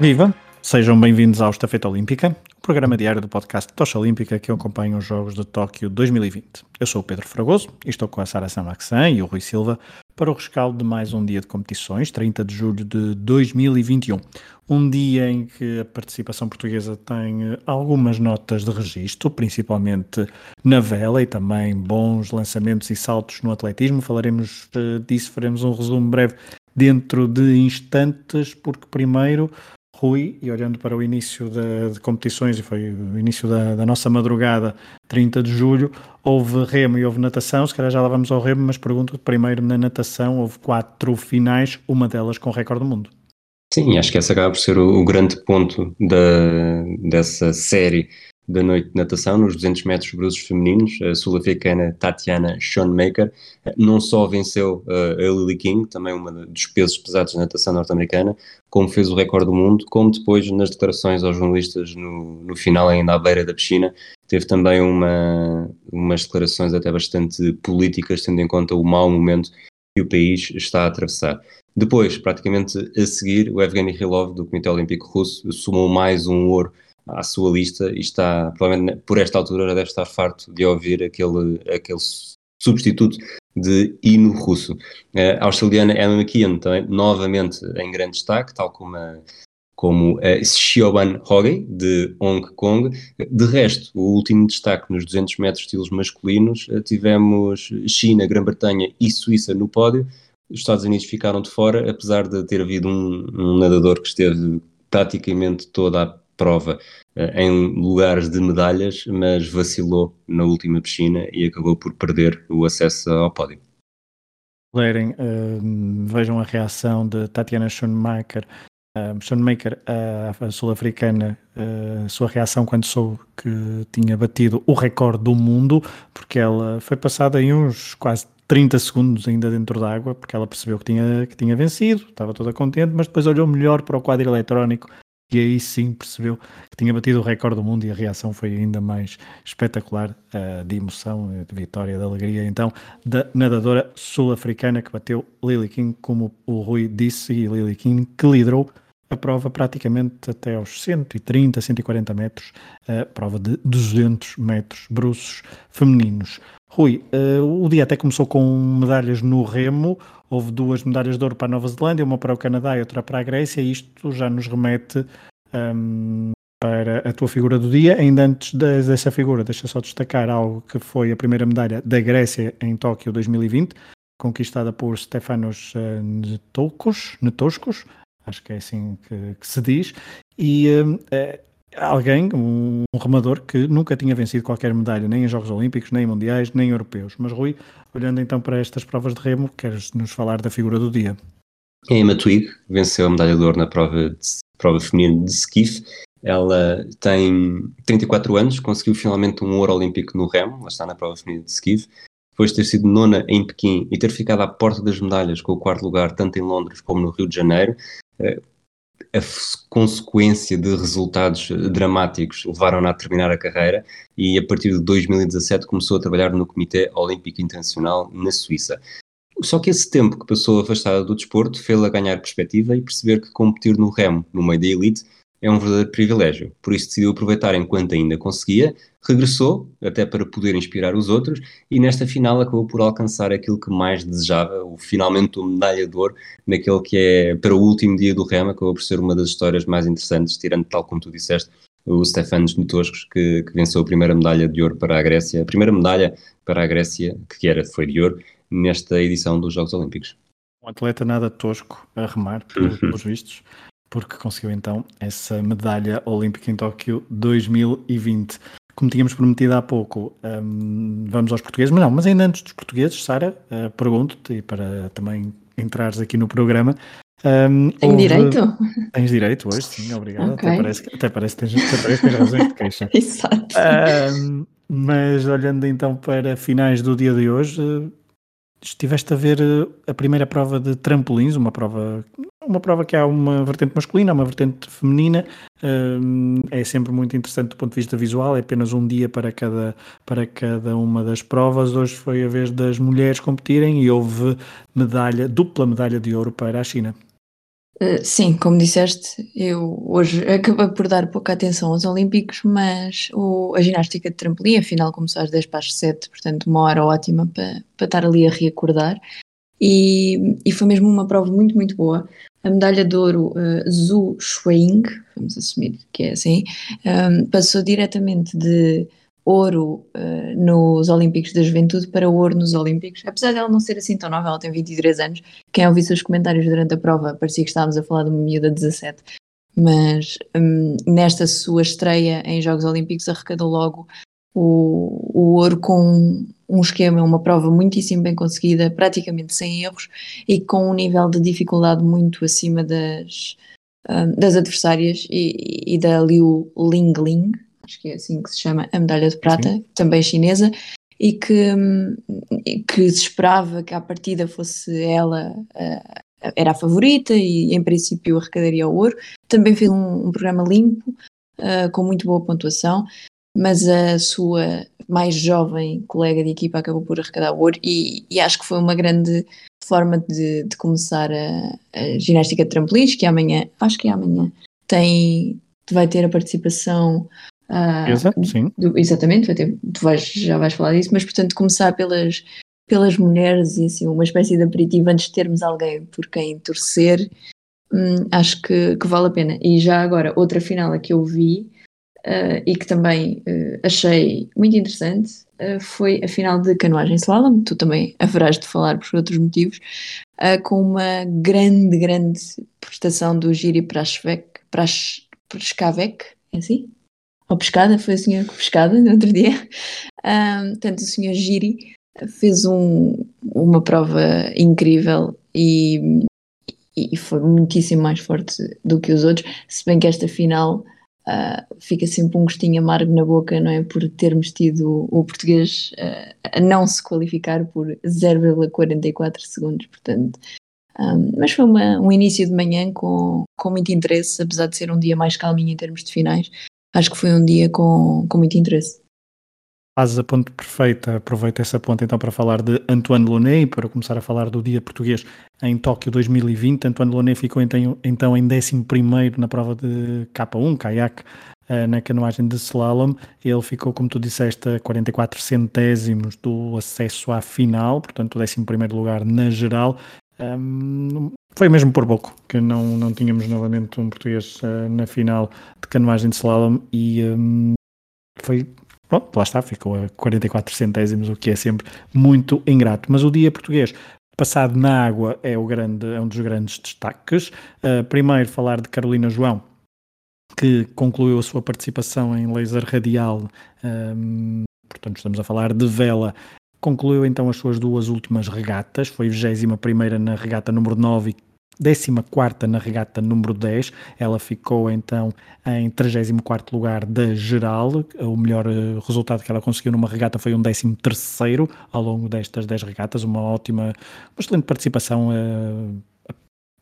Viva! Sejam bem-vindos ao Estafeta Olímpica, o programa diário do podcast Tocha Olímpica que acompanha os Jogos de Tóquio 2020. Eu sou o Pedro Fragoso e estou com a Sara Samaxan e o Rui Silva para o rescaldo de mais um dia de competições, 30 de julho de 2021. Um dia em que a participação portuguesa tem algumas notas de registro, principalmente na vela e também bons lançamentos e saltos no atletismo. Falaremos eh, disso, faremos um resumo breve dentro de instantes, porque primeiro Rui, e olhando para o início de, de competições, e foi o início da, da, nossa madrugada, 30 de julho, houve remo e houve natação, se calhar já lá vamos ao remo, mas pergunto primeiro na natação, houve quatro finais, uma delas com recorde do mundo. Sim, acho que essa acaba por ser o, o grande ponto da, dessa série da noite de natação nos 200 metros brutos femininos. A sul-africana Tatiana Schoenmaker não só venceu uh, a Lily King, também uma dos pesos pesados da natação norte-americana, como fez o recorde do mundo, como depois nas declarações aos jornalistas no, no final, ainda à beira da piscina, teve também uma, umas declarações até bastante políticas, tendo em conta o mau momento que o país está a atravessar. Depois, praticamente a seguir, o Evgeny Rilov, do Comitê Olímpico Russo, somou mais um ouro à sua lista e está, provavelmente por esta altura já deve estar farto de ouvir aquele, aquele substituto de hino russo. A australiana Emma McKeon também, novamente em grande destaque, tal como a, como a Xiaoban de Hong Kong. De resto, o último destaque nos 200 metros estilos masculinos, eh, tivemos China, Grã-Bretanha e Suíça no pódio. Os Estados Unidos ficaram de fora, apesar de ter havido um, um nadador que esteve praticamente toda a prova uh, em lugares de medalhas, mas vacilou na última piscina e acabou por perder o acesso ao pódio. Lerem, uh, vejam a reação de Tatiana Schoenmaker, uh, Schoenmaker, a sul-africana, a sua reação quando soube que tinha batido o recorde do mundo, porque ela foi passada em uns quase 30 segundos ainda dentro da água, porque ela percebeu que tinha, que tinha vencido, estava toda contente, mas depois olhou melhor para o quadro eletrónico e aí sim percebeu que tinha batido o recorde do mundo e a reação foi ainda mais espetacular uh, de emoção, de vitória, de alegria. Então, da nadadora sul-africana que bateu Lily King, como o Rui disse, e Lily King que liderou a prova praticamente até aos 130, 140 metros, a prova de 200 metros bruços femininos. Rui, uh, o dia até começou com medalhas no remo, houve duas medalhas de ouro para a Nova Zelândia, uma para o Canadá e outra para a Grécia, e isto já nos remete um, para a tua figura do dia. Ainda antes de, dessa figura, deixa só destacar algo que foi a primeira medalha da Grécia em Tóquio 2020, conquistada por Stefanos uh, Netoscos, acho que é assim que, que se diz, e uh, alguém, um, remador que nunca tinha vencido qualquer medalha, nem em Jogos Olímpicos, nem Mundiais, nem Europeus. Mas Rui, olhando então para estas provas de remo, queres nos falar da figura do dia? Emma Twig venceu a medalha de ouro na prova, de, prova feminina de skiff. Ela tem 34 anos, conseguiu finalmente um ouro olímpico no remo, está na prova feminina de skiff. Depois de ter sido nona em Pequim e ter ficado à porta das medalhas com o quarto lugar, tanto em Londres como no Rio de Janeiro, eh, a consequência de resultados dramáticos levaram-na a terminar a carreira e a partir de 2017 começou a trabalhar no Comitê Olímpico Internacional na Suíça. Só que esse tempo que passou afastada do desporto fez-la ganhar perspectiva e perceber que competir no remo, no meio da elite, é um verdadeiro privilégio. Por isso decidiu aproveitar enquanto ainda conseguia, regressou, até para poder inspirar os outros, e nesta final acabou por alcançar aquilo que mais desejava, o finalmente o medalha de ouro, naquele que é para o último dia do remo, acabou por ser uma das histórias mais interessantes, tirando tal como tu disseste, o Stefanos Netoscos, que, que venceu a primeira medalha de ouro para a Grécia, a primeira medalha para a Grécia, que era, foi de ouro, nesta edição dos Jogos Olímpicos. Um atleta nada tosco a remar, pelos uhum. vistos porque conseguiu então essa medalha olímpica em Tóquio 2020. Como tínhamos prometido há pouco, um, vamos aos portugueses, mas não, mas ainda antes dos portugueses, Sara, uh, pergunto-te, e para também entrares aqui no programa. Um, Tenho houve... direito? Tens direito hoje, sim, obrigado. Okay. Até, parece, até parece que tens, até parece que tens razões de queixa. Exato. Um, mas olhando então para finais do dia de hoje, estiveste a ver eh, a primeira prova de trampolins, uma prova, uma prova que há uma vertente masculina, uma vertente feminina, é sempre muito interessante do ponto de vista visual, é apenas um dia para cada, para cada uma das provas. Hoje foi a vez das mulheres competirem e houve medalha, dupla medalha de ouro para a China. Uh, sim, como disseste, eu hoje acabei por dar pouca atenção aos Olímpicos, mas o, a ginástica de trampolim, afinal começou às 10 para as 7, portanto uma hora ótima para, para estar ali a reacordar. E, e foi mesmo uma prova muito, muito boa. A medalha de ouro uh, Zhu Shuing, vamos assumir que é assim, um, passou diretamente de ouro uh, nos Olímpicos da Juventude para ouro nos Olímpicos. Apesar dela não ser assim tão nova, ela tem 23 anos. Quem ouviu seus comentários durante a prova parecia que estávamos a falar de uma miúda de 17. Mas um, nesta sua estreia em Jogos Olímpicos arrecadou logo o, o ouro com um esquema, uma prova muitíssimo bem conseguida, praticamente sem erros e com um nível de dificuldade muito acima das, um, das adversárias e, e da Liu Lingling, acho que é assim que se chama, a medalha de prata, Sim. também chinesa, e que, que se esperava que à partida fosse ela uh, era a favorita e em princípio arrecadaria o ouro. Também fez um, um programa limpo, uh, com muito boa pontuação, mas a sua mais jovem colega de equipa acabou por arrecadar o ouro e, e acho que foi uma grande forma de, de começar a, a, ginástica de trampolins, que amanhã, acho que é amanhã, tem, vai ter a participação Uh, Exato, sim. Do, exatamente, tu vais, já vais falar disso, mas portanto começar pelas, pelas mulheres e assim uma espécie de aperitivo antes de termos alguém por quem torcer, hum, acho que, que, vale a pena. E já agora, outra final que eu vi uh, e que também uh, achei muito interessante foi a final de canoagem slalom, tu também haverás de falar por outros motivos, com uma grande, grande prestação do Giri Prashvek, Prash, Prashkavek, é assim? Ou pescada, foi o senhor que pescada no outro dia. Um, portanto, o senhor Giri fez um, uma prova incrível e, e, foi muitíssimo mais forte do que os outros, se bem que esta final uh, fica sempre um gostinho amargo na boca, não é? Por termos tido o português uh, a não se qualificar por 0,44 segundos, portanto. Um, mas foi uma, um início de manhã com, com muito interesse, apesar de ser um dia mais calminho em termos de finais acho que foi um dia com, com muito interesse. Fazes a ponte perfeita, aproveita essa ponte então para falar de Antoine Lonet para começar a falar do dia português em Tóquio 2020. Antoine Lonet ficou então, então em 11 na prova de K1, caiaque, eh, na canoagem de slalom. Ele ficou, como tu disseste, a 44 centésimos do acesso à final, portanto, o 11 lugar na geral. Foi mesmo por pouco que não, não tínhamos novamente um português uh, na final de canoagem de slalom e um, foi, pronto, lá está, ficou a 44 centésimos, o que é sempre muito ingrato. Mas o dia português passado na água é, o grande, é um dos grandes destaques. Uh, primeiro, falar de Carolina João, que concluiu a sua participação em laser radial. Um, portanto, estamos a falar de vela Concluiu então as suas duas últimas regatas, foi 21 na regata número 9 e 14 na regata número 10. Ela ficou então em 34 lugar da geral. O melhor eh, resultado que ela conseguiu numa regata foi um 13 ao longo destas 10 regatas. Uma ótima, uma excelente participação. Uh,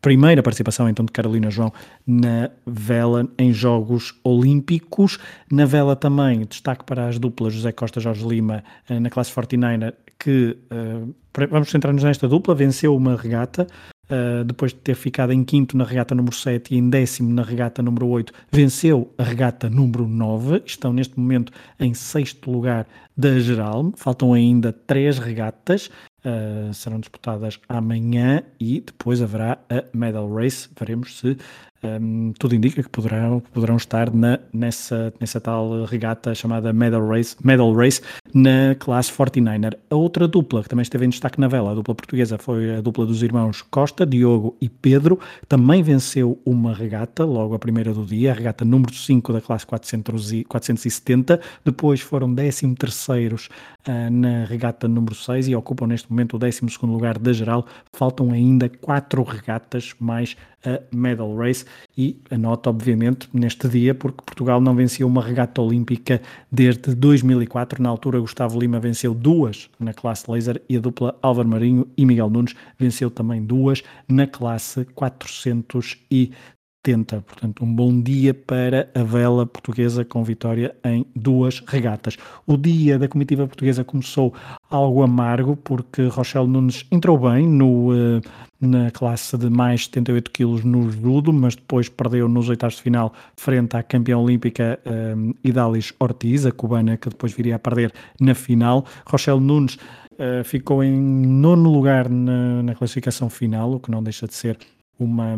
primeira participação então de Carolina João na vela em Jogos Olímpicos. Na vela também destaque para as duplas José Costa Jorge Lima eh, na classe 49 que uh, vamos centrar-nos nesta dupla, venceu uma regata. Uh, depois de ter ficado em quinto na regata número 7 e em décimo na regata número 8, venceu a regata número 9. Estão neste momento em sexto lugar da geral. Faltam ainda três regatas. Uh, serão disputadas amanhã e depois haverá a Medal Race. Veremos se um, tudo indica que poderão, poderão estar na, nessa, nessa tal regata chamada Medal Race, Medal Race na classe 49er. A outra dupla que também esteve em destaque na vela, a dupla portuguesa, foi a dupla dos irmãos Costa, Diogo e Pedro. Também venceu uma regata, logo a primeira do dia, a regata número 5 da classe 400 e, 470. Depois foram 13 terceiros uh, na regata número 6 e ocupam neste momento o 12 segundo lugar da geral. Faltam ainda quatro regatas mais a Medal Race e a nota, obviamente, neste dia, porque Portugal não venceu uma regata olímpica desde 2004. Na altura, Gustavo Lima venceu duas na classe laser e a dupla Álvaro Marinho e Miguel Nunes venceu também duas na classe 470. 70. Portanto, um bom dia para a vela portuguesa com vitória em duas regatas. O dia da comitiva portuguesa começou algo amargo porque Rochelle Nunes entrou bem no, uh, na classe de mais 78 quilos no judo, mas depois perdeu nos oitavos de final frente à campeã olímpica um, Idalis Ortiz, a cubana que depois viria a perder na final. Rochelle Nunes uh, ficou em nono lugar na, na classificação final, o que não deixa de ser uma,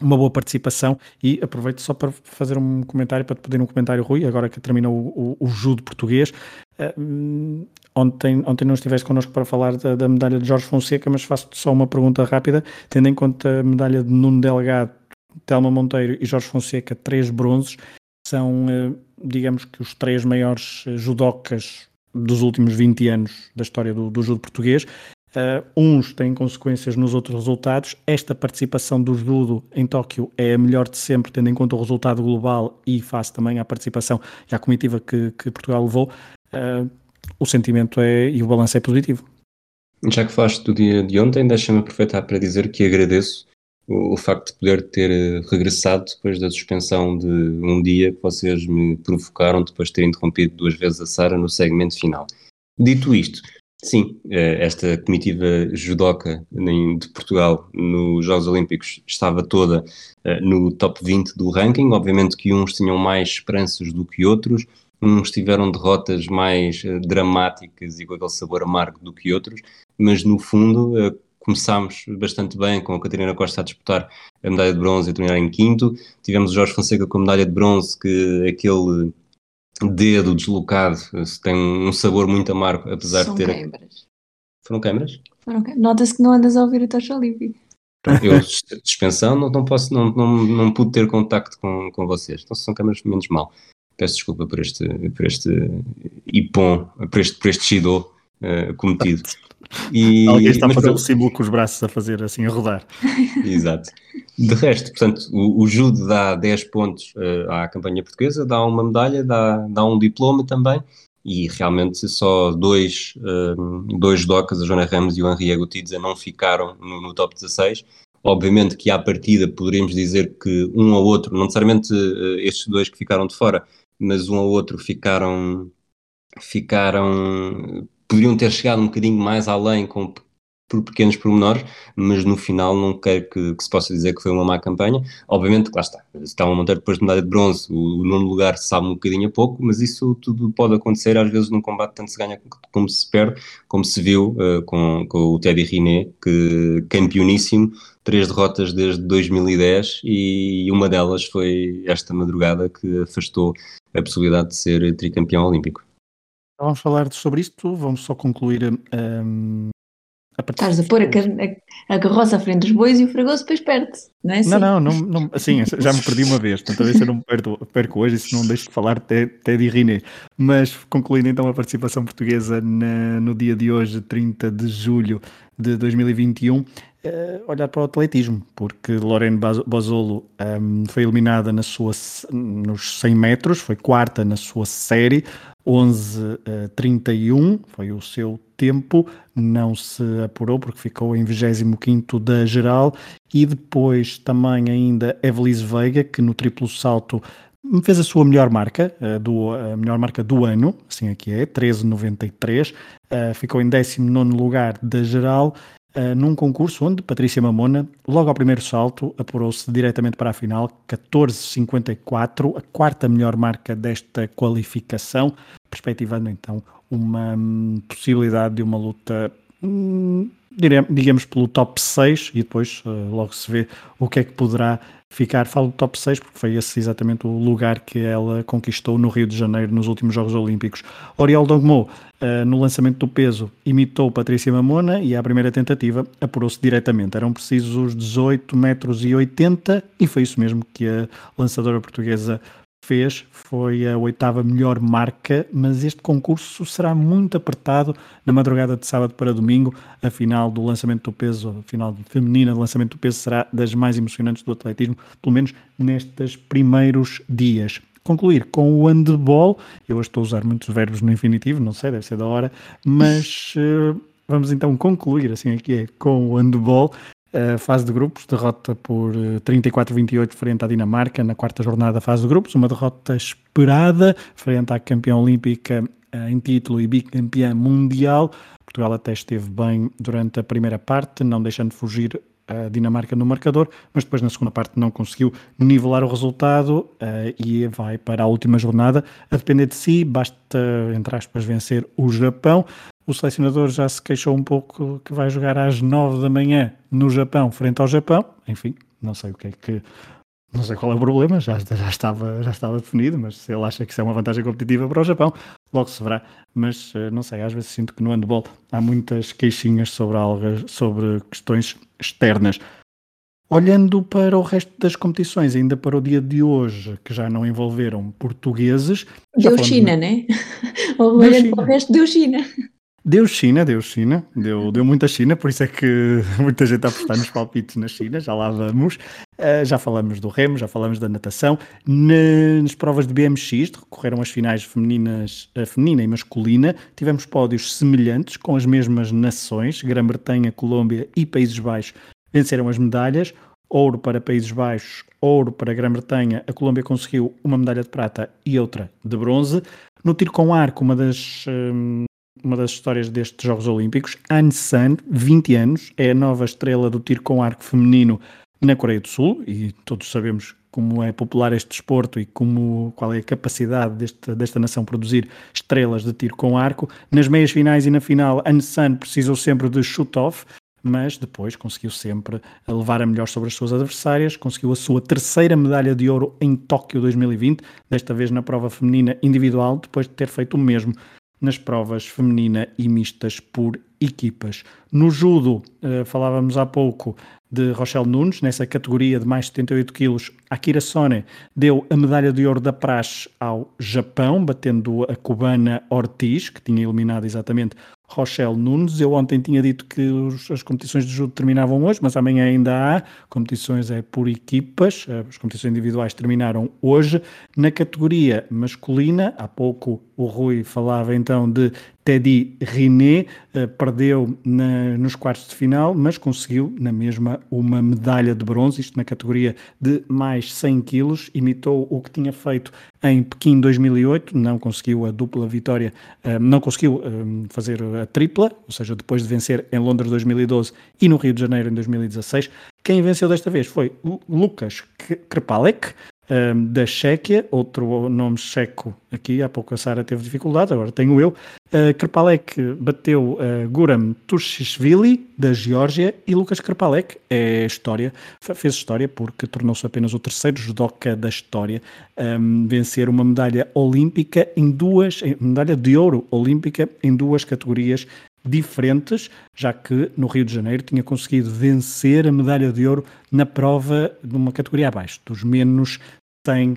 uma boa participação e aproveito só para fazer um comentário, para te pedir um comentário, Rui, agora que terminou o, o, o judo português. Uh, ontem, ontem não estiveste connosco para falar da, da medalha de Jorge Fonseca, mas faço-te só uma pergunta rápida, tendo em conta a medalha de Nuno Delgado, Telma Monteiro e Jorge Fonseca, três bronzes, são, uh, digamos que os três maiores judocas dos últimos 20 anos da história do, do judo português. Uh, uns têm consequências nos outros resultados. Esta participação do judo em Tóquio é a melhor de sempre, tendo em conta o resultado global e face também à participação e à comitiva que, que Portugal levou. Uh, o sentimento é e o balanço é positivo. Já que falaste do dia de ontem, deixa-me aproveitar para dizer que agradeço o, o, facto de poder ter eh, regressado depois da suspensão de um dia que vocês me provocaram depois de ter interrompido duas vezes a Sara no segmento final. Dito isto, Sim, eh, esta comitiva judoca de Portugal nos Jogos Olímpicos estava toda eh, no top 20 do ranking. Obviamente que uns tinham mais esperanças do que outros, uns tiveram derrotas mais eh, dramáticas e com aquele sabor amargo do que outros, mas no fundo começámos bastante bem com a Catarina Costa a disputar a medalha de bronze e a terminar em quinto. Tivemos o Jorge Fonseca com a medalha de bronze, que aquele dedo deslocado tem um sabor muito amargo, apesar São de ter. Câimbras. Foram câimbras? Foram Nota-se que não andas a ouvir a tocha olímpica. Eu, suspensão, não, não, posso, não, não, não pude ter contacto com, com vocês. Então, se são câmaras, menos mal. Peço desculpa por este, por este ipom, por este, por este shido uh, cometido. E, Alguém está a fazer o símbolo com os braços a fazer assim, a rodar. Exato. De resto, portanto, o, o Jude dá 10 pontos uh, à campanha portuguesa, dá uma medalha, dá, dá um diploma também, e realmente só dois, uh, dois docas, a Joana Ramos e o Henri Agutidza, não ficaram no, no, top 16. Obviamente que à partida poderíamos dizer que um ou outro, não necessariamente uh, estes dois que ficaram de fora, mas um ou outro ficaram, ficaram poderiam ter chegado um bocadinho mais além com por pequenos pormenores, mas no final não quero que, que, se possa dizer que foi uma má campanha. Obviamente, lá está, está a montar depois de medalha de bronze, o, o nono lugar sabe um bocadinho a pouco, mas isso tudo pode acontecer, às vezes num combate tanto se ganha como se perde, como se viu uh, com, com o Teddy Riné, que campeoníssimo, três derrotas desde 2010 e uma delas foi esta madrugada que afastou a possibilidade de ser tricampeão olímpico. Vamos falar sobre isto, vamos só concluir um, Estás a pôr a, a, a, carroça à frente dos bois e o fragoso depois perde-se, não é assim? Não, não, não, não, assim, já me perdi uma vez, portanto, talvez eu não perco, perco hoje, se não deixo de falar até, até de Riné. Mas concluindo então a participação portuguesa na, no dia de hoje, 30 de julho de 2021, uh, olhar para o atletismo, porque Lorena Bozolo um, foi eliminada na sua, nos 100 metros, foi quarta na sua série, 11:31 uh, foi o seu tempo, não se apurou porque ficou em 25 da geral. E depois também ainda Evelise Veiga que no triplo salto fez a sua melhor marca, uh, do, a melhor marca do ano, assim aqui é, 13,93, uh, ficou em 19 lugar da geral uh, num concurso onde Patrícia Mamona, logo ao primeiro salto, apurou-se diretamente para a final, 14,54, a quarta melhor marca desta qualificação, perspectivando então uma hum, possibilidade de uma luta. Hum, digamos pelo top 6 e depois uh, logo se vê o que é que poderá ficar. Falo do top 6 porque foi esse exatamente o lugar que ela conquistou no Rio de Janeiro nos últimos Jogos Olímpicos. Oriol Dogmo, uh, no lançamento do peso, imitou Patrícia Mamona e à primeira tentativa apurou-se diretamente. Eram precisos 18 metros e 80 e foi isso mesmo que a lançadora portuguesa fez foi a oitava melhor marca, mas este concurso será muito apertado na madrugada de sábado para domingo. A final do lançamento do peso, a final feminina do lançamento do peso será das mais emocionantes do atletismo, pelo menos nestes primeiros dias. Concluir com o handball, eu estou a usar muitos verbos no infinitivo, não sei, deve ser da hora, mas uh, vamos então concluir assim aqui é com o handball Fase de grupos, derrota por 34-28 frente à Dinamarca na quarta jornada da fase de grupos, uma derrota esperada frente à campeã olímpica uh, em título e bicampeã mundial. Portugal até esteve bem durante a primeira parte, não deixando fugir a Dinamarca no marcador, mas depois na segunda parte não conseguiu nivelar o resultado uh, e vai para a última jornada a depender de si, basta, entre aspas, vencer o Japão. O selecionador já se queixou um pouco que vai jogar às 9 da manhã no Japão, frente ao Japão. Enfim, não sei o que é que não sei qual é o problema, já, já, estava, já estava definido, mas se ele acha que isso é uma vantagem competitiva para o Japão, logo se verá. Mas eh, não sei, às vezes sinto que no handball há muitas queixinhas sobre, algas, sobre questões externas. Olhando para o resto das competições, ainda para o dia de hoje, que já não envolveram portugueses. Deu China, de... né? Olhando para o resto, deu China. Deu China, deu China, deu, deu muita China, por isso é que muita gente está a apostar nos palpites na China, já lá vamos. Uh, já falamos do remo, já falamos da natação. Nas provas de BMX, recorreram as finais femininas, a feminina e masculina, tivemos pódios semelhantes, com as mesmas nações, Grã-Bretanha, Colômbia e Países Baixos venceram as medalhas. Ouro para Países Baixos, ouro para Grã-Bretanha, a Colômbia conseguiu uma medalha de prata e outra de bronze. No tiro com arco, uma das hum, uma das histórias destes Jogos Olímpicos. Anne San, 20 anos, é a nova estrela do tiro com arco feminino na Coreia do Sul e todos sabemos como é popular este desporto e como, qual é a capacidade deste, desta nação produzir estrelas de tiro com arco. Nas meias finais e na final, Anne San precisou sempre de shoot-off, mas depois conseguiu sempre levar a melhor sobre as suas adversárias, conseguiu a sua terceira medalha de ouro em Tóquio 2020, desta vez na prova feminina individual, depois de ter feito o mesmo nas provas feminina e mistas por equipas. No judo, uh, falávamos há pouco de Rochelle Nunes, nessa categoria de mais de 78 quilos, Akira Sone deu a medalha de ouro da praxe ao Japão, batendo a cubana Ortiz, que tinha eliminado exatamente Rochelle Nunes. Eu ontem tinha dito que os, as competições de judo terminavam hoje, mas amanhã ainda há. Competições é por equipas, eh, as competições individuais terminaram hoje. Na categoria masculina, há pouco o Rui falava então de Teddy Riné, uh, perdeu na, nos quartos de final, mas conseguiu na mesma uma medalha de bronze, isto na categoria de mais 100 quilos, imitou o que tinha feito em Pequim 2008, não conseguiu a dupla vitória, uh, não conseguiu uh, fazer a tripla, ou seja, depois de vencer em Londres 2012 e no Rio de Janeiro em 2016. Quem venceu desta vez foi Lucas Krepalek, um, da Chequia, outro nome checo aqui, há pouco a Sara teve dificuldade, agora tenho eu. Uh, Krpalek bateu uh, Guram Tushishvili, da Geórgia, e Lucas Krpalek é história, fez história porque tornou-se apenas o terceiro judoca da história um, vencer uma medalha olímpica em duas, medalha de ouro olímpica em duas categorias diferentes, já que no Rio de Janeiro tinha conseguido vencer a medalha de ouro na prova numa categoria abaixo, dos menos 100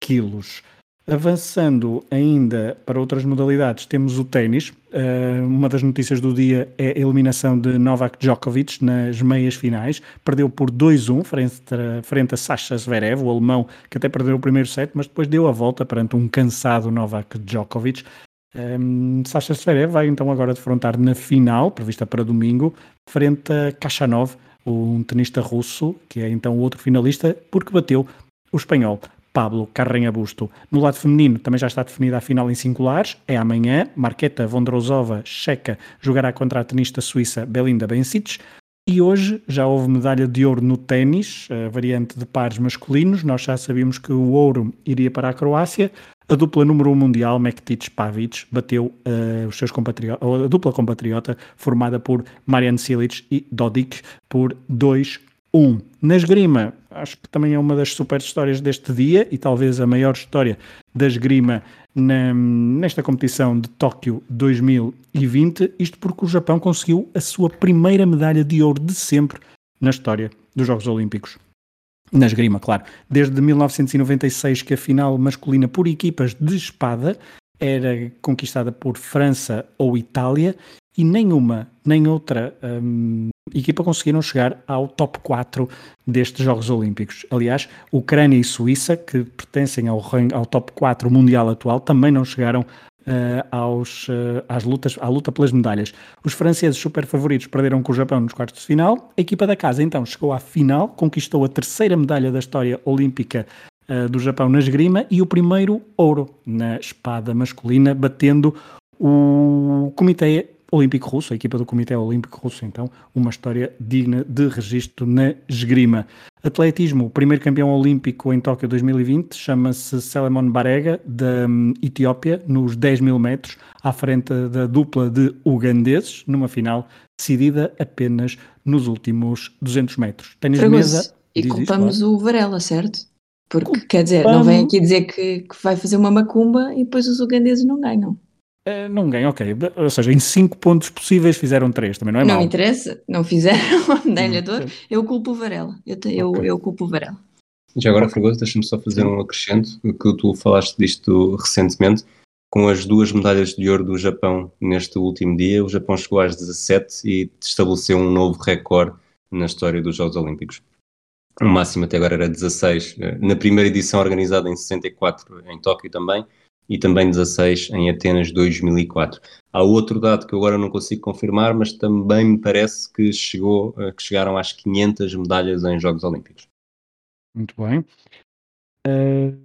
quilos. Avançando ainda para outras modalidades, temos o ténis. Uh, uma das notícias do dia é a eliminação de Novak Djokovic nas meias finais. Perdeu por 2-1 frente, frente a Sasha Zverev, o alemão que até perdeu o primeiro set, mas depois deu a volta perante um cansado Novak Djokovic. Um, Sasha Zverev vai então agora defrontar na final, prevista para domingo, frente a Kachanov, um tenista russo, que é então o outro finalista, porque bateu o espanhol Pablo Carrenha Busto. No lado feminino também já está definida a final em singulares, é amanhã. Marqueta Vondrosova, checa, jogará contra a tenista suíça Belinda Bencic. E hoje já houve medalha de ouro no ténis, variante de pares masculinos. Nós já sabíamos que o ouro iria para a Croácia. A dupla número 1 um mundial, Mektic Pavic, bateu uh, os seus compatriotas, a dupla compatriota formada por Marian Silic e Dodik por 2-1. Na esgrima, acho que também é uma das super histórias deste dia e talvez a maior história da esgrima na, nesta competição de Tóquio 2020, isto porque o Japão conseguiu a sua primeira medalha de ouro de sempre na história dos Jogos Olímpicos. Na esgrima, claro. Desde 1996 que a final masculina por equipas de espada era conquistada por França ou Itália e nenhuma, nem outra hum, equipa conseguiram chegar ao top 4 destes Jogos Olímpicos. Aliás, Ucrânia e Suíça, que pertencem ao, ao top 4 mundial atual, também não chegaram uh, aos, uh, às lutas, à luta pelas medalhas. Os franceses super favoritos perderam com o Japão nos quartos de final. A equipa da casa então chegou à final, conquistou a terceira medalha da história olímpica uh, do Japão na esgrima e o primeiro ouro na espada masculina, batendo o Comitê Olímpico Russo, a equipa do Comitê Olímpico Russo, então, uma história digna de registro na esgrima. Atletismo, o primeiro campeão olímpico em Tóquio 2020 chama-se Selemon Barega, da um, Etiópia, nos 10 mil metros, à frente da dupla de ugandeses, numa final decidida apenas nos últimos 200 metros. Tênis de mesa. E culpamos claro. o Varela, certo? Porque, culpamos... quer dizer, não vem aqui dizer que, que vai fazer uma macumba e depois os ugandeses não ganham. Uh, não ganham, ok. Ou seja, em 5 pontos possíveis fizeram 3, também não é Não mal. interessa, não fizeram a medalha de ouro. Eu culpo o Varela. Eu, te, eu, okay. eu culpo o Varela. Já agora, Fragoso, deixa-me só fazer um acrescento, que tu falaste disto recentemente. Com as duas medalhas de ouro do Japão neste último dia, o Japão chegou às 17 e estabeleceu um novo recorde na história dos Jogos Olímpicos. O máximo até agora era 16, eh, na primeira edição organizada em 64 em Tóquio também, e também 16 em Atenas 2004. Há outro dado que agora não consigo confirmar, mas também me parece que, chegou, eh, que chegaram às 500 medalhas em Jogos Olímpicos. Muito bem. Uh,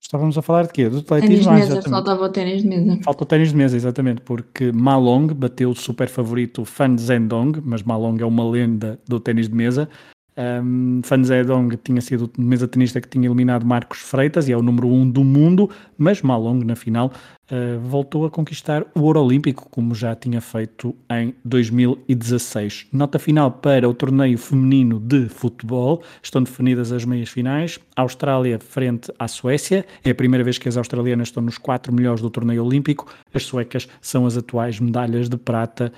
estávamos a falar de quê? Do atletismo? Ténis de mesa, faltava o ténis de mesa. Falta o ténis de mesa, exatamente, porque Malong bateu o super favorito Fan Zhendong, mas Malong é uma lenda do ténis de mesa, um, Fan Zedong tinha sido o mesa tenista que tinha eliminado Marcos Freitas e é o número 1 um do mundo, mas Malong na final uh, voltou a conquistar o ouro olímpico, como já tinha feito em 2016. Nota final para o torneio feminino de futebol. Estão definidas as meias finais. Austrália frente à Suécia. É a primeira vez que as australianas estão nos quatro melhores do torneio olímpico. As suecas são as atuais medalhas de prata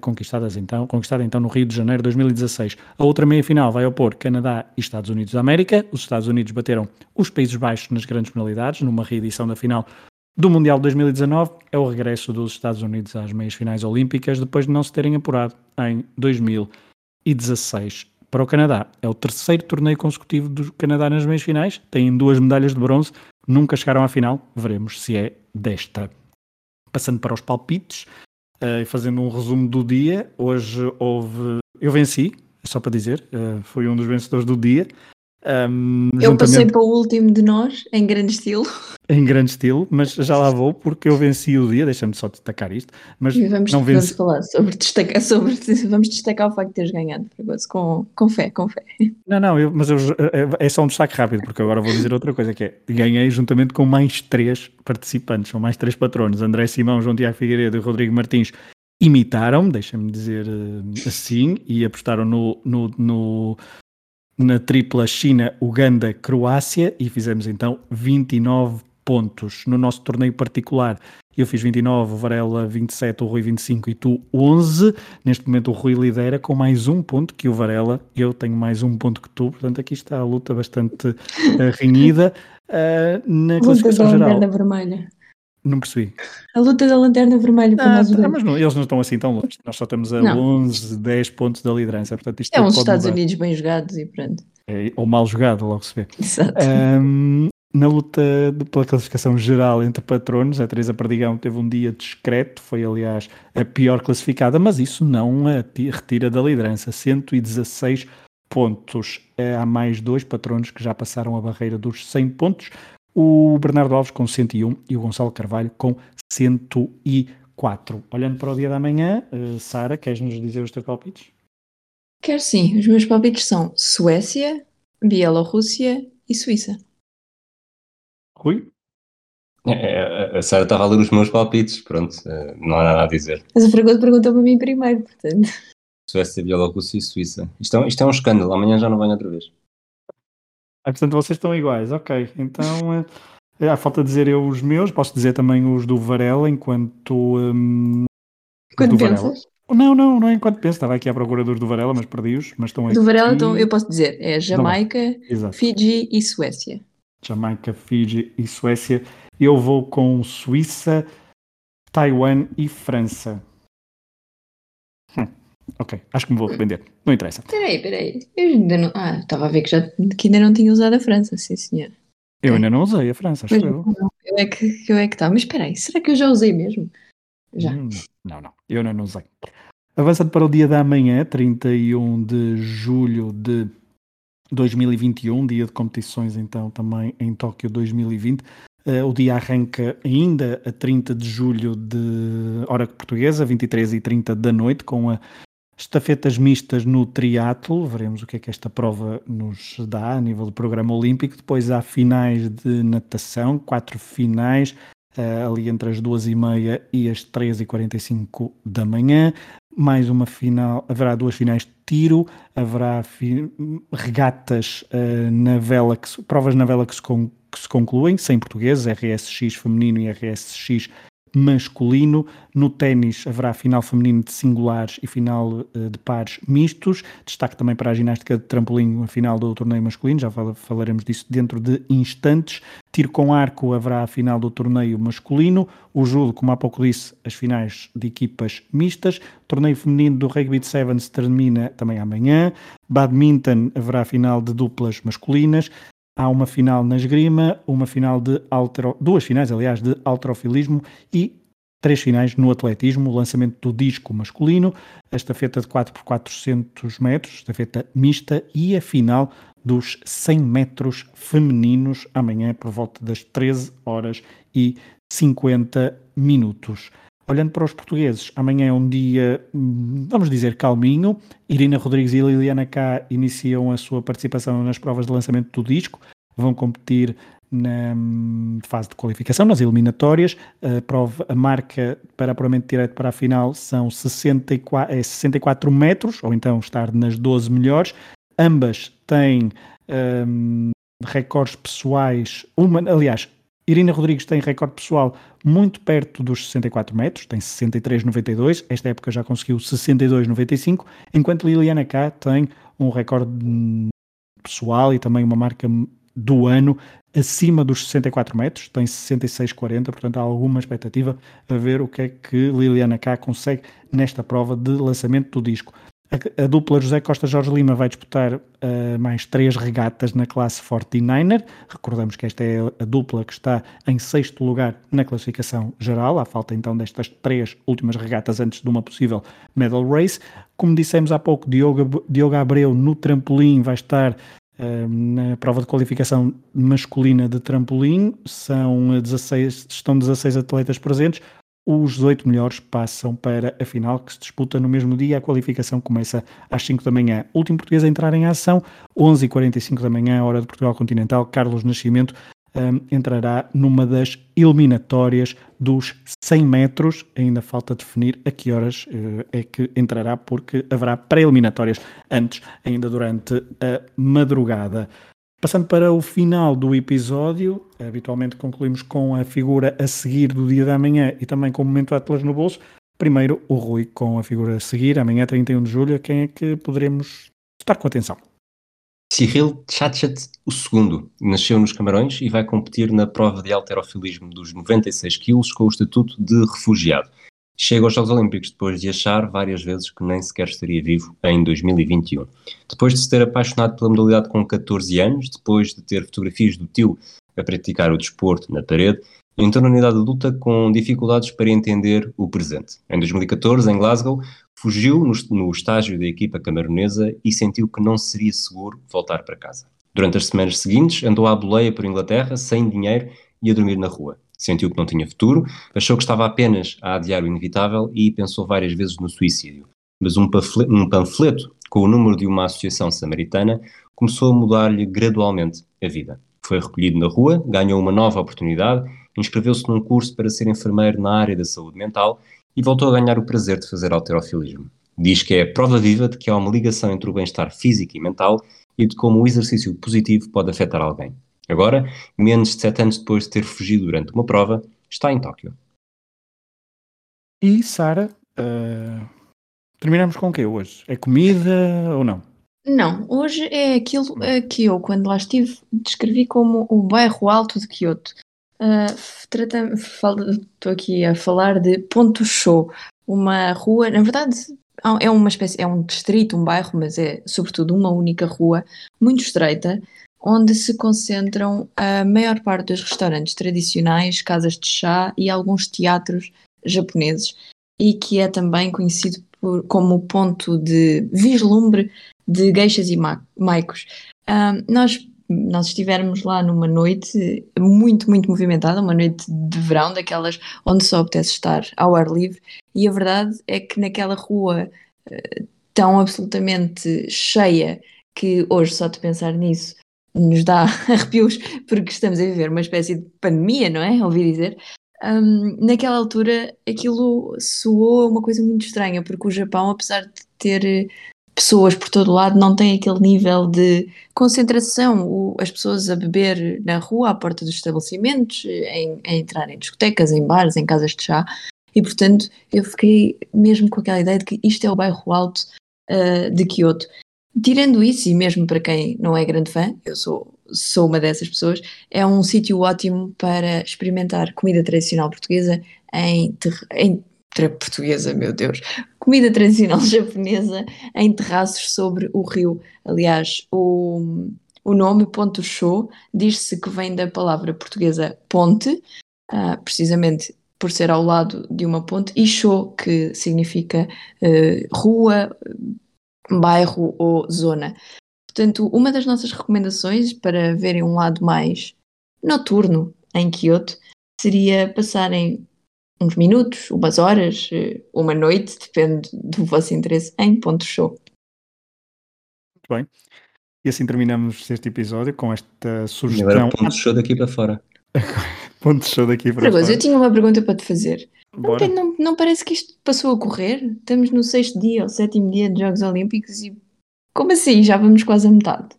conquistadas então, conquistada então no Rio de Janeiro de 2016. A outra meia-final vai opor Canadá e Estados Unidos da América. Os Estados Unidos bateram os Países Baixos nas grandes penalidades, numa reedição da final do Mundial de 2019. É o regresso dos Estados Unidos às meias finais olímpicas, depois de não se terem apurado em 2016. Para o Canadá, é o terceiro torneio consecutivo do Canadá nas meias finais, têm duas medalhas de bronze, nunca chegaram à final, veremos se é desta. Passando para os palpites, uh, fazendo um resumo do dia, hoje houve. Eu venci, só para dizer, uh, fui um dos vencedores do dia. Um, eu passei para o último de nós, em grande estilo. Em grande estilo, mas já lá vou porque eu venci o dia, deixa-me só destacar isto. Mas vamos, não venci... vamos falar sobre destacar, sobre, vamos destacar o facto de teres ganhado, com, com fé, com fé. Não, não, eu, mas eu, é só um destaque rápido, porque agora vou dizer outra coisa, que é, ganhei juntamente com mais três participantes, são mais três patronos, André Simão, João Tiago Figueiredo e Rodrigo Martins, imitaram, deixa-me dizer eh, assim, e apostaram no, no, no na tripla China, Uganda, Croácia e fizemos então 29 pontos. No nosso torneio particular, eu fiz 29, o Varela 27, o Rui 25 e tu 11. Neste momento, o Rui lidera com mais um ponto que o Varela. Eu tenho mais um ponto que tu. Portanto, aqui está a luta bastante uh, renhida. Uh, na luta classificação geral. vermelha. Não percebi. A luta da lanterna vermelha para ah, nós tá, mas não, eles não estão assim tão longe. Nós só estamos a não. 11, 10 pontos da liderança. Portanto, isto é uns Estados mudar. Unidos bem jogados e pronto. É, ou mal jogado, logo se vê. Exato. Um, na luta de, pela classificação geral entre patronos, a Teresa Perdigão teve um dia discreto, foi aliás a pior classificada, mas isso não a retira da liderança. 116 pontos. É, há mais dois patronos que já passaram a barreira dos 100 pontos o Bernardo Alves com 101 e o Gonçalo Carvalho com 104. Olhando para o dia da manhã, uh, Sara, queres nos dizer os teus palpites? Quero sim. Os meus palpites são Suécia, Bielorrússia e Suíça. Rui? É, é a Sara estava a ler os meus palpites, pronto, eh, não há nada a dizer. Mas a pergunta perguntou para mim primeiro, portanto. Suécia, Bielorrússia e Suíça. Isto é, isto é um escândalo, amanhã já não venho outra vez. Ah, portanto, vocês estão iguais, ok. Então, é, a falta dizer eu os meus, posso dizer também os do Varela, enquanto. Um, Quando pensas? Varela. Não, não, não é enquanto penso. Estava aqui à procura dos do Varela, mas perdi-os. Mas estão Do Varela, então, eu posso dizer, é Jamaica, Fiji e Suécia. Jamaica, Fiji e Suécia. Eu vou com Suíça, Taiwan e França. Ok, acho que me vou arrepender. Não interessa. Peraí, peraí. Eu ainda não. Ah, estava a ver que, já, que ainda não tinha usado a França, sim senhor. Eu ainda não usei a França, acho eu. eu. eu é que eu é que tá. Mas espera aí, será que eu já usei mesmo? Já. Hum, não, não, eu não, não usei. Avançando para o dia da manhã, 31 de julho de 2021, dia de competições então também em Tóquio 2020. Uh, o dia arranca ainda a 30 de julho de hora portuguesa, 23 e 30 da noite, com a estafetas mistas no triatlo. Veremos o que é que esta prova nos dá a nível do programa olímpico. Depois há finais de natação, quatro finais, uh, ali entre as duas e meia e as três e quarenta e cinco da manhã. Mais uma final, haverá duas finais de tiro, haverá regatas uh, na vela, que, provas na vela que se, con que se concluem, sem portugueses, RSX feminino e RSX masculino. No ténis haverá final feminino de singulares e final uh, de pares mistos. Destaque também para a ginástica de trampolim, a final do torneio masculino, já falaremos disso dentro de instantes. Tiro com arco haverá a final do torneio masculino. O judo, como há pouco disse, as finais de equipas mistas. O torneio feminino do Rugby de Sevens termina também amanhã. Badminton haverá a final de duplas masculinas. Há uma final na esgrima, uma final de duas finais, aliás, de alterofilismo e três finais no atletismo, o lançamento do disco masculino, a estafeta de 4 por 400 metros, estafeta mista e a final dos 100 metros femininos amanhã por volta das 13 horas e 50 minutos. Olhando para os portugueses, amanhã é um dia, hum, vamos dizer, calminho. Irina Rodrigues e Liliana K iniciam a sua participação nas provas de lançamento do disco. Vão competir na hum, fase de qualificação, nas eliminatórias. A, prova, a marca para apuramento direto para a final são 64, é 64 metros, ou então estar nas 12 melhores. Ambas têm um, recordes pessoais, uma, aliás, Irina Rodrigues tem recorde pessoal muito perto dos 64 metros, tem 63,92. Esta época já conseguiu 62,95, enquanto Liliana K tem um recorde pessoal e também uma marca do ano acima dos 64 metros, tem 66,40, portanto há alguma expectativa a ver o que é que Liliana K consegue nesta prova de lançamento do disco. A, dupla José Costa Jorge Lima vai disputar uh, mais três regatas na classe 49er. Recordamos que esta é a dupla que está em sexto lugar na classificação geral. Há falta então destas três últimas regatas antes de uma possível medal race. Como dissemos há pouco, Diogo, Diogo Abreu no trampolim vai estar uh, na prova de qualificação masculina de trampolim. São 16, estão 16 atletas presentes. Os oito melhores passam para a final que se disputa no mesmo dia. A qualificação começa às 5 da manhã. Último português a entrar em ação, 11h45 da manhã, hora de Portugal Continental, Carlos Nascimento um, entrará numa das eliminatórias dos 100 metros. Ainda falta definir a que horas uh, é que entrará, porque haverá pré-eliminatórias antes, ainda durante a madrugada. Passando para o final do episódio, habitualmente concluímos com a figura a seguir do dia da manhã e também com o momento Atlas no bolso. Primeiro, o Rui com a figura a seguir, amanhã 31 de julho, quem é que poderemos estar com atenção? Cyril o segundo, nasceu nos Camarões e vai competir na prova de alterofilismo dos 96 quilos com o estatuto de refugiado. Chega aos Jogos Olímpicos depois de achar várias vezes que nem sequer estaria vivo em 2021. Depois de se ter apaixonado pela modalidade com 14 anos, depois de ter fotografias do tio a praticar o desporto na parede, entrou na unidade adulta com dificuldades para entender o presente. Em 2014, em Glasgow, fugiu no, no estágio da equipa camaronesa e sentiu que não seria seguro voltar para casa. Durante as semanas seguintes, andou à boleia por Inglaterra, sem dinheiro e a dormir na rua sentiu que não tinha futuro, achou que estava apenas a adiar o inevitável e pensou várias vezes no suicídio. Mas um um panfleto com o número de uma associação samaritana começou a mudar-lhe gradualmente a vida. Foi recolhido na rua, ganhou uma nova oportunidade, inscreveu-se num curso para ser enfermeiro na área da saúde mental e voltou a ganhar o prazer de fazer alterofilismo. Diz que é a prova viva de que há uma ligação entre o bem-estar físico e mental e de como o exercício positivo pode afetar alguém. Agora, menos de sete anos depois de ter fugido durante uma prova, está em Tóquio. E Sara, uh, terminamos com o quê hoje? É comida ou não? Não, hoje é aquilo que eu, quando lá estive, descrevi como o bairro alto de Kyoto. Uh, estou aqui a falar de Ponto Show, uma rua, na verdade, é uma espécie, é um distrito, um bairro, mas é sobretudo uma única rua, muito estreita, onde se concentram a maior parte dos restaurantes tradicionais, casas de chá e alguns teatros japoneses, e que é também conhecido por, como ponto de vislumbre de geixas e maicos. Nós, nós estivemos lá numa noite muito, muito movimentada, uma noite de verão, daquelas onde só apetece estar ao ar livre, e a verdade é que naquela rua uh, tão absolutamente cheia que hoje só de pensar nisso nos dá arrepios porque estamos a viver uma espécie de pandemia, não é? Ouvi dizer. Um, naquela altura aquilo soou uma coisa muito estranha, porque o Japão, apesar de ter eh, pessoas por todo lado, não tem aquele nível de concentração, o, as pessoas a beber na rua, à porta dos estabelecimentos, em, a entrar em discotecas, em bares, em casas de chá, e portanto eu fiquei mesmo com aquela ideia de que isto é o bairro alto uh, de Kyoto. Tirando isso, e mesmo para quem não é grande fã, eu sou, sou uma dessas pessoas, é um sítio ótimo para experimentar comida tradicional portuguesa em, em portuguesa, meu Deus, comida tradicional japonesa em terraços sobre o rio. Aliás, o, o nome Ponto Show diz-se que vem da palavra portuguesa ponte, uh, precisamente por ser ao lado de uma ponte, e show, que significa uh, rua, bairro ou zona. Portanto, uma das nossas recomendações para verem um lado mais noturno em Kyoto seria passarem uns minutos, umas horas, eh, uma noite, depende do vosso interesse, em Ponto Show. Muito bem. E assim terminamos este episódio com esta sugestão. Agora ponto show daqui para fora. ponto show daqui para fora. Eu tinha uma pergunta para te fazer. Não, não, não, parece que isto passou a correr? Estamos no sexto dia ou sétimo dia de Jogos Olímpicos e como assim? Já vamos quase a metade.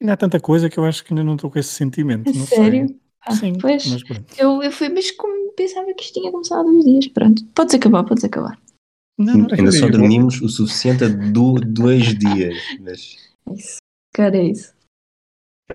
Não há tanta coisa que eu acho que ainda não estou com esse sentimento. Não Sério? Ah, Sim, pois, mas Eu, eu fui, mas como pensava que isto tinha começado há dois dias, pronto. Podes acabar, podes acabar. Não, não ainda só dormimos o suficiente a do, dois dias. Mas... Isso, cara, é isso.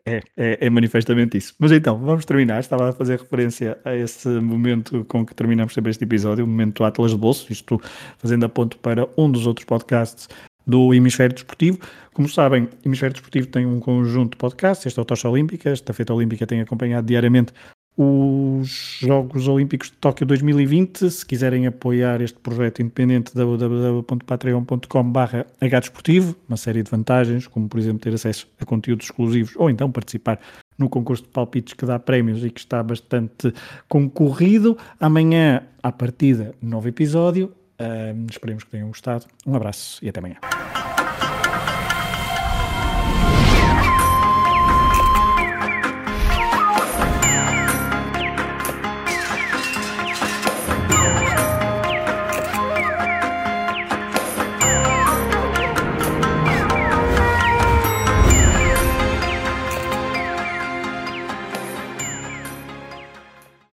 É, é, é, manifestamente isso. Mas então, vamos terminar. Estava a fazer referência a esse momento com que terminamos sempre este episódio, o momento Atlas de Bolso, isto fazendo a ponto para um dos outros podcasts do Hemisfério Desportivo. Como sabem, Hemisfério Desportivo tem um conjunto de podcasts, este é o Tocha Olímpica, esta feita olímpica tem acompanhado diariamente os Jogos Olímpicos de Tóquio 2020. Se quiserem apoiar este projeto independente, www.patreon.com.br hdesportivo, uma série de vantagens, como por exemplo ter acesso a conteúdos exclusivos ou então participar no concurso de palpites que dá prémios e que está bastante concorrido. Amanhã, à partida, novo episódio. Uh, esperemos que tenham gostado. Um abraço e até amanhã.